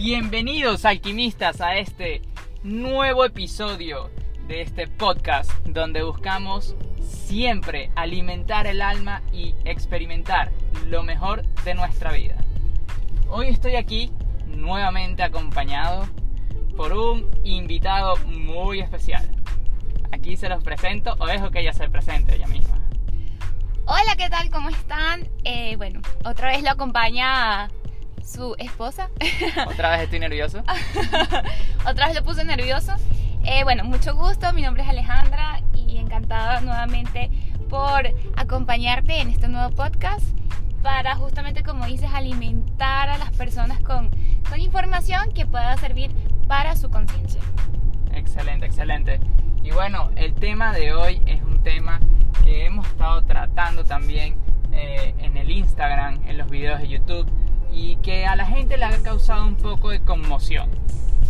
Bienvenidos alquimistas a este nuevo episodio de este podcast donde buscamos siempre alimentar el alma y experimentar lo mejor de nuestra vida. Hoy estoy aquí nuevamente acompañado por un invitado muy especial. Aquí se los presento o dejo que ella se presente ella misma. Hola, ¿qué tal? ¿Cómo están? Eh, bueno, otra vez lo acompaña su esposa. Otra vez estoy nervioso. otra vez lo puse nervioso. Eh, bueno, mucho gusto, mi nombre es Alejandra y encantada nuevamente por acompañarte en este nuevo podcast para justamente, como dices, alimentar a las personas con, con información que pueda servir para su conciencia. Excelente, excelente. Y bueno, el tema de hoy es un tema que hemos estado tratando también eh, en el Instagram, en los videos de YouTube, y que a la gente le ha causado un poco de conmoción.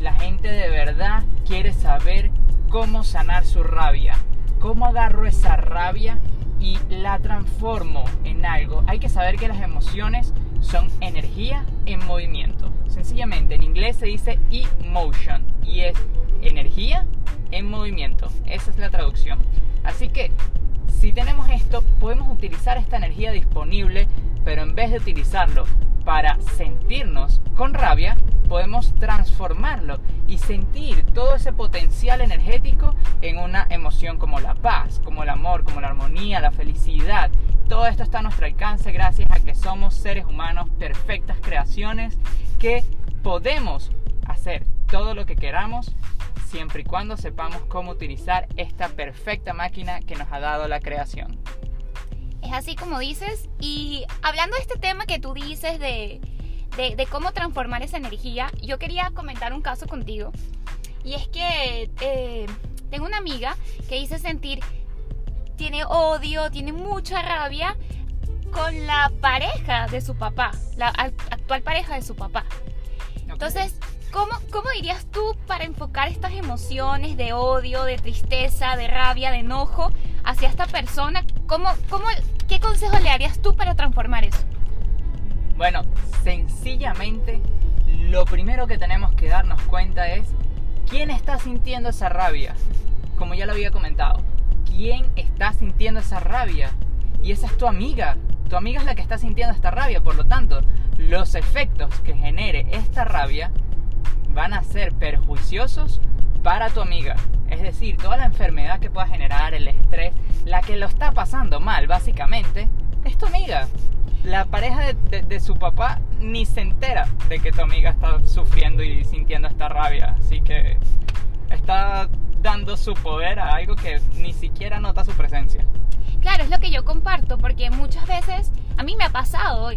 La gente de verdad quiere saber cómo sanar su rabia, cómo agarro esa rabia y la transformo en algo. Hay que saber que las emociones son energía en movimiento. Sencillamente, en inglés se dice emotion y es energía en movimiento. Esa es la traducción. Así que si tenemos esto, podemos utilizar esta energía disponible, pero en vez de utilizarlo para sentirnos con rabia, podemos transformarlo y sentir todo ese potencial energético en una emoción como la paz, como el amor, como la armonía, la felicidad. Todo esto está a nuestro alcance gracias a que somos seres humanos, perfectas creaciones, que podemos hacer todo lo que queramos siempre y cuando sepamos cómo utilizar esta perfecta máquina que nos ha dado la creación. Es así como dices. Y hablando de este tema que tú dices de, de, cómo transformar esa energía, yo quería comentar un caso contigo. Y es que eh, tengo una amiga que dice sentir, tiene odio, tiene mucha rabia con la pareja de su papá, la actual pareja de su papá. Entonces, ¿cómo, ¿cómo dirías tú para enfocar estas emociones de odio, de tristeza, de rabia, de enojo hacia esta persona? ¿Cómo, cómo, ¿Qué consejo le harías tú para transformar eso? Bueno, sencillamente lo primero que tenemos que darnos cuenta es quién está sintiendo esa rabia. Como ya lo había comentado, quién está sintiendo esa rabia. Y esa es tu amiga. Tu amiga es la que está sintiendo esta rabia. Por lo tanto, los efectos que genere esta rabia van a ser perjuiciosos para tu amiga. Es decir, toda la enfermedad que pueda generar, el estrés, la que lo está pasando mal, básicamente, es tu amiga. La pareja de, su papá ni se entera de que tu amiga está sufriendo y sintiendo esta rabia. Así que está dando su poder a algo que ni siquiera nota su presencia. Claro, es lo que yo comparto, porque muchas veces a mí me ha pasado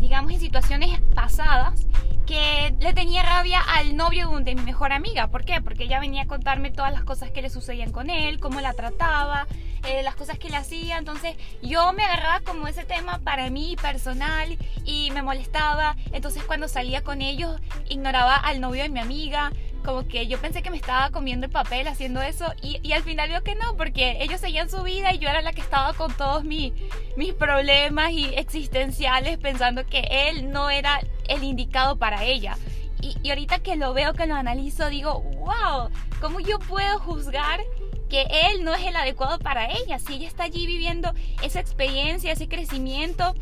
digamos, en situaciones pasadas que le tenía rabia al novio de mi mejor amiga. ¿Por qué? Porque ella venía a contarme todas las cosas que le sucedían con él, cómo la trataba, eh, las cosas que le hacía. Entonces yo me agarraba como ese tema para mí personal y me molestaba. Entonces cuando salía con ellos ignoraba al novio de mi amiga como que yo pensé que me estaba comiendo el papel haciendo eso y, al final vio que no, porque ellos seguían su vida y yo era la que estaba con todos mis, mis problemas y existenciales pensando que él no era el indicado para ella. Y, y ahorita que lo veo, que lo analizo, digo, wow, ¿cómo yo puedo juzgar que él no es el adecuado para ella? Si ella está allí viviendo esa experiencia, ese crecimiento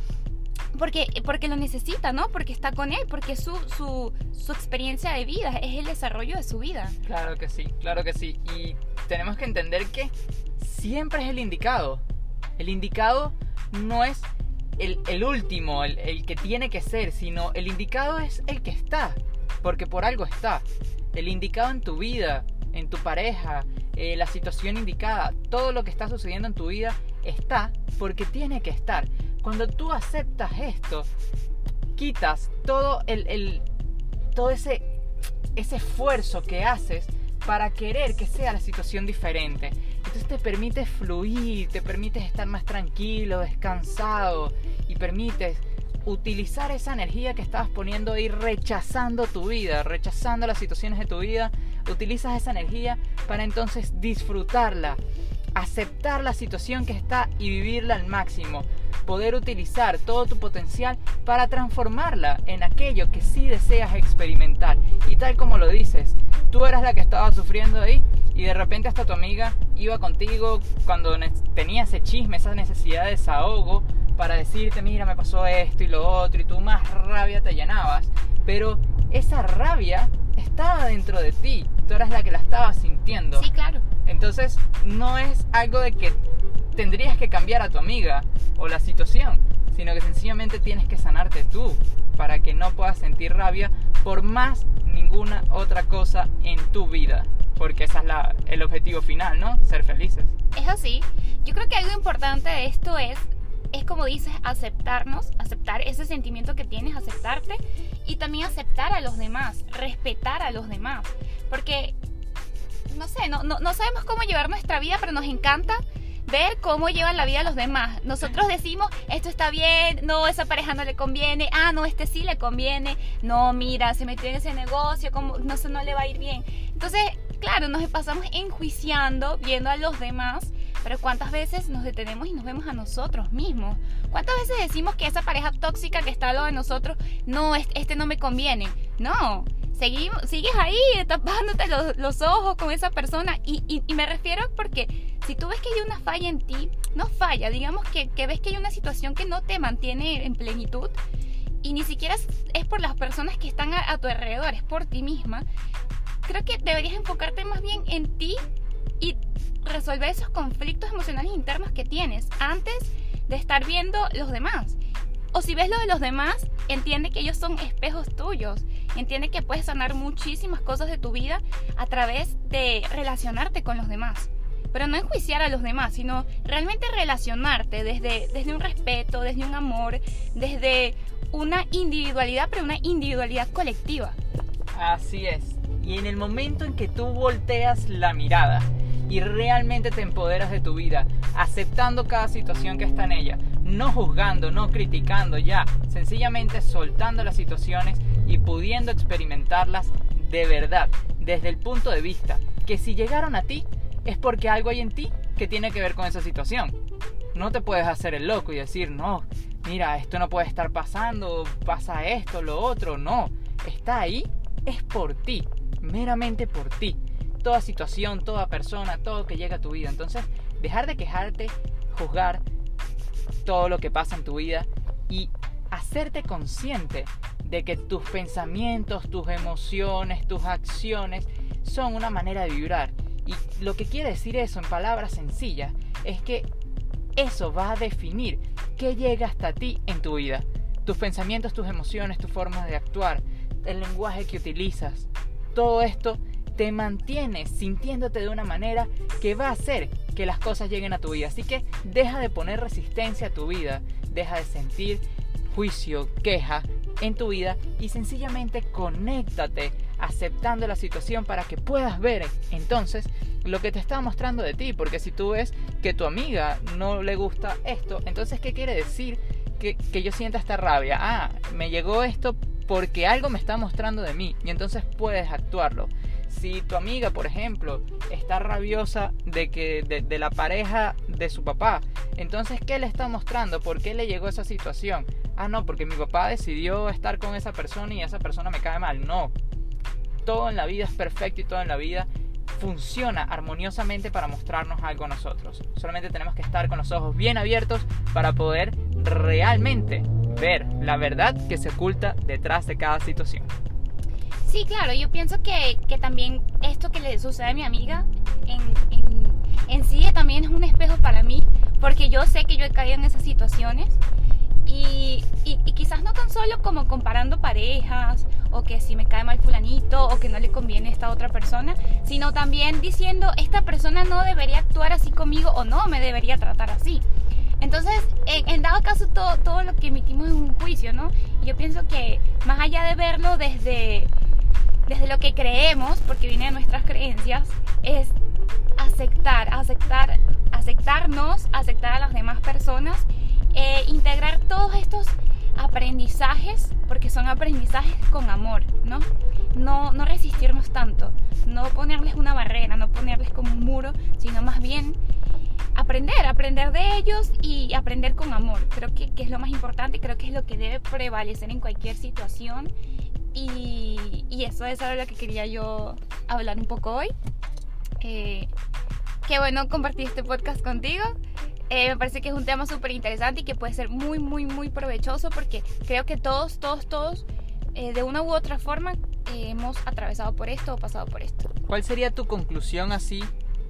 porque, porque lo necesita, ¿no? Porque está con él, porque su, su, su experiencia de vida, es el desarrollo de su vida. Claro que sí, claro que sí. Y tenemos que entender que siempre es el indicado. El indicado no es el, el último, el, el, que tiene que ser, sino el indicado es el que está, porque por algo está. El indicado en tu vida, en tu pareja, eh, la situación indicada, todo lo que está sucediendo en tu vida está porque tiene que estar. Cuando tú aceptas esto, quitas todo el, todo ese, ese esfuerzo que haces para querer que sea la situación diferente. Entonces te permite fluir, te permites estar más tranquilo, descansado y permites utilizar esa energía que estabas poniendo ahí rechazando tu vida, rechazando las situaciones de tu vida. Utilizas esa energía para entonces disfrutarla, aceptar la situación que está y vivirla al máximo, poder utilizar todo tu potencial para transformarla en aquello que sí deseas experimentar. Y tal como lo dices, tú eras la que estaba sufriendo ahí y de repente hasta tu amiga iba contigo cuando tenía ese chisme, esa necesidad de desahogo para decirte, mira, me pasó esto y lo otro y tú más rabia te llenabas. Pero esa rabia estaba dentro de ti, tú eras la que la estabas sintiendo. Sí, claro. Entonces, no es algo de que tendrías que cambiar a tu amiga o la situación, sino que sencillamente tienes que sanarte tú para que no puedas sentir rabia por más ninguna otra cosa en tu vida. Porque ese es la, el objetivo final, ¿no? Ser felices. Es así. Yo creo que algo importante de esto es, es como dices, aceptarnos, aceptar ese sentimiento que tienes, aceptarte y también aceptar a los demás, respetar a los demás. Porque no sé, no, no, sabemos cómo llevar nuestra vida, pero nos encanta ver cómo llevan la vida los demás. Nosotros decimos, esto está bien, no, esa pareja no le conviene, ah, no, este sí le conviene, no, mira, se metió en ese negocio, como, no sé, no le va a ir bien. Entonces, claro, nos pasamos enjuiciando, viendo a los demás, pero ¿cuántas veces nos detenemos y nos vemos a nosotros mismos? ¿Cuántas veces decimos que esa pareja tóxica que está al lado de nosotros, no, este no me conviene? No, seguimos, sigues ahí tapándote los, ojos con esa persona. Y, me refiero porque si tú ves que hay una falla en ti, no falla, digamos que, ves que hay una situación que no te mantiene en plenitud y ni siquiera es, por las personas que están a, tu alrededor, es por ti misma. Creo que deberías enfocarte más bien en ti y resolver esos conflictos emocionales internos que tienes antes de estar viendo los demás. O si ves lo de los demás, entiende que ellos son espejos tuyos. Entiende que puedes sanar muchísimas cosas de tu vida a través de relacionarte con los demás. Pero no enjuiciar a los demás, sino realmente relacionarte desde, desde un respeto, desde un amor, desde una individualidad, pero una individualidad colectiva. Así es. Y en el momento en que tú volteas la mirada y realmente te empoderas de tu vida, aceptando cada situación que está en ella, no juzgando, no criticando ya, sencillamente soltando las situaciones y pudiendo experimentarlas de verdad, desde el punto de vista que si llegaron a ti es porque algo hay en ti que tiene que ver con esa situación. No te puedes hacer el loco y decir, no, mira, esto no puede estar pasando, pasa esto, lo otro, no, está ahí, es por ti, meramente por ti toda situación, toda persona, todo que llega a tu vida. Entonces, dejar de quejarte, juzgar todo lo que pasa en tu vida y hacerte consciente de que tus pensamientos, tus emociones, tus acciones son una manera de vibrar. Y lo que quiere decir eso en palabras sencillas es que eso va a definir qué llega hasta ti en tu vida. Tus pensamientos, tus emociones, tu forma de actuar, el lenguaje que utilizas. Todo esto te mantienes sintiéndote de una manera que va a hacer que las cosas lleguen a tu vida. Así que deja de poner resistencia a tu vida, deja de sentir juicio, queja en tu vida y sencillamente conéctate aceptando la situación para que puedas ver entonces lo que te está mostrando de ti. Porque si tú ves que tu amiga no le gusta esto, entonces ¿qué quiere decir que, que yo sienta esta rabia? Ah, me llegó esto porque algo me está mostrando de mí y entonces puedes actuarlo si tu amiga, por ejemplo, está rabiosa de que de, la pareja de su papá, entonces ¿qué le está mostrando? ¿Por qué le llegó esa situación? Ah, no, porque mi papá decidió estar con esa persona y esa persona me cae mal. No. Todo en la vida es perfecto y todo en la vida funciona armoniosamente para mostrarnos algo a nosotros. Solamente tenemos que estar con los ojos bien abiertos para poder realmente ver la verdad que se oculta detrás de cada situación. Sí, claro, yo pienso que, que también esto que le sucede a mi amiga en, en, en, sí también es un espejo para mí, porque yo sé que yo he caído en esas situaciones y, y, quizás no tan solo como comparando parejas o que si me cae mal fulanito o que no le conviene esta otra persona, sino también diciendo esta persona no debería actuar así conmigo o no me debería tratar así. Entonces, en, en, dado caso, todo, todo lo que emitimos es un juicio, ¿no? Y yo pienso que más allá de verlo desde, desde lo que creemos, porque viene de nuestras creencias, es aceptar, aceptar, aceptarnos, aceptar a las demás personas, e integrar todos estos aprendizajes, porque son aprendizajes con amor, ¿no? No, no resistirnos tanto, no ponerles una barrera, no ponerles como un muro, sino más bien aprender, aprender de ellos y aprender con amor. Creo que, que, es lo más importante, creo que es lo que debe prevalecer en cualquier situación. Y, y eso es algo de lo que quería yo hablar un poco hoy. Eh, qué bueno compartir este podcast contigo. Eh, me parece que es un tema súper interesante y que puede ser muy, muy, muy provechoso porque creo que todos, todos, todos, eh, de una u otra forma, eh, hemos atravesado por esto o pasado por esto. ¿Cuál sería tu conclusión así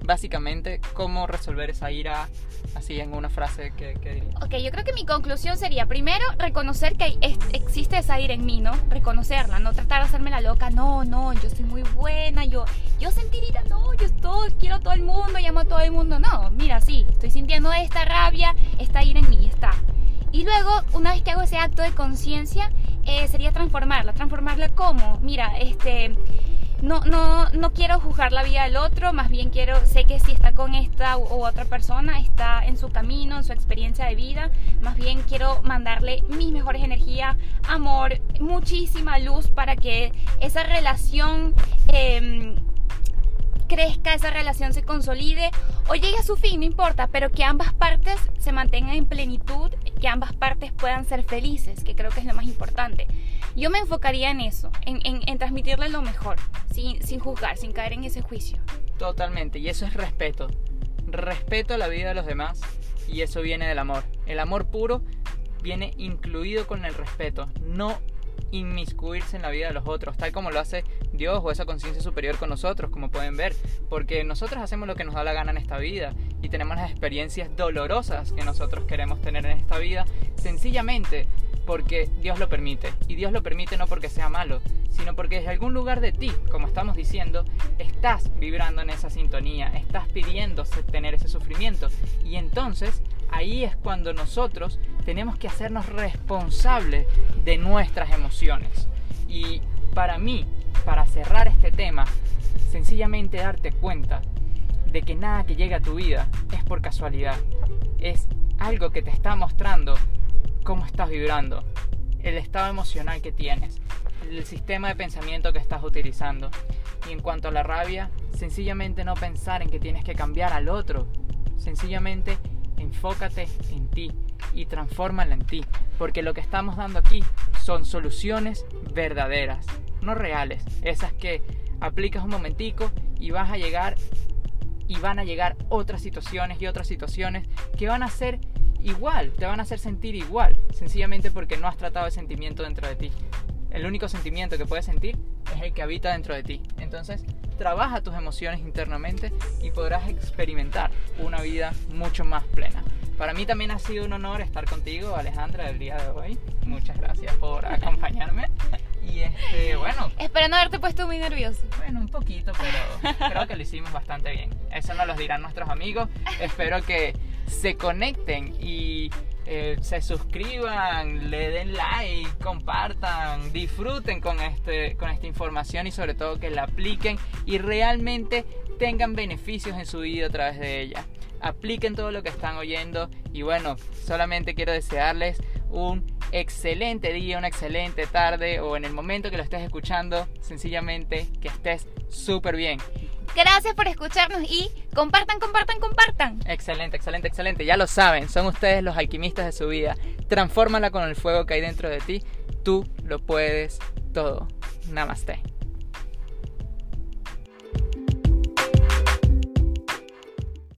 básicamente cómo resolver esa ira así en una frase que, que diría. Ok, yo creo que mi conclusión sería primero reconocer que existe esa ira en mí, ¿no? Reconocerla, no tratar de hacerme la loca, no, no, yo soy muy buena, yo, yo sentir ira, no, yo estoy, quiero a todo el mundo, llamo a todo el mundo, no, mira, sí, estoy sintiendo esta rabia, esta ira en mí, está. Y luego, una vez que hago ese acto de conciencia, eh, sería transformarla. ¿Transformarla como, Mira, este no, no, no quiero juzgar la vida del otro, más bien quiero, sé que si está con esta u, otra persona, está en su camino, en su experiencia de vida, más bien quiero mandarle mis mejores energías, amor, muchísima luz para que esa relación... Eh, crezca, esa relación se consolide o llegue a su fin, no importa, pero que ambas partes se mantengan en plenitud, que ambas partes puedan ser felices, que creo que es lo más importante. Yo me enfocaría en eso, en, en, transmitirle lo mejor, sin, sin juzgar, sin caer en ese juicio. Totalmente, y eso es respeto. Respeto a la vida de los demás y eso viene del amor. El amor puro viene incluido con el respeto, no inmiscuirse en la vida de los otros, tal como lo hace Dios o esa conciencia superior con nosotros, como pueden ver, porque nosotros hacemos lo que nos da la gana en esta vida y tenemos las experiencias dolorosas que nosotros queremos tener en esta vida, sencillamente porque Dios lo permite. Y Dios lo permite no porque sea malo, sino porque desde algún lugar de ti, como estamos diciendo, estás vibrando en esa sintonía, estás pidiendo tener ese sufrimiento. Y entonces ahí es cuando nosotros tenemos que hacernos responsables de nuestras emociones. Y para mí, para cerrar este tema, sencillamente darte cuenta de que nada que llega a tu vida es por casualidad. Es algo que te está mostrando cómo estás vibrando, el estado emocional que tienes, el sistema de pensamiento que estás utilizando. Y en cuanto a la rabia, sencillamente no pensar en que tienes que cambiar al otro. Sencillamente enfócate en ti y transfórmala en ti. Porque lo que estamos dando aquí son soluciones verdaderas, no reales. Esas que aplicas un momentico y vas a llegar y van a llegar otras situaciones y otras situaciones que van a ser igual, te van a hacer sentir igual, sencillamente porque no has tratado el sentimiento dentro de ti. El único sentimiento que puedes sentir es el que habita dentro de ti. Entonces, trabaja tus emociones internamente y podrás experimentar una vida mucho más plena. Para mí también ha sido un honor estar contigo, Alejandra, el día de hoy. Muchas gracias por acompañarme. Y este, bueno. Espero no haberte puesto muy nervioso. Bueno, un poquito, pero creo que lo hicimos bastante bien. Eso nos lo dirán nuestros amigos. Espero que se conecten y eh, se suscriban, le den like, compartan, disfruten con, este, con esta información y sobre todo que la apliquen y realmente tengan beneficios en su vida a través de ella. Apliquen todo lo que están oyendo y bueno, solamente quiero desearles un excelente día, una excelente tarde o en el momento que lo estés escuchando, sencillamente que estés súper bien. Gracias por escucharnos y compartan, compartan, compartan. Excelente, excelente, excelente. Ya lo saben, son ustedes los alquimistas de su vida. Transfórmala con el fuego que hay dentro de ti. Tú lo puedes todo. Namaste.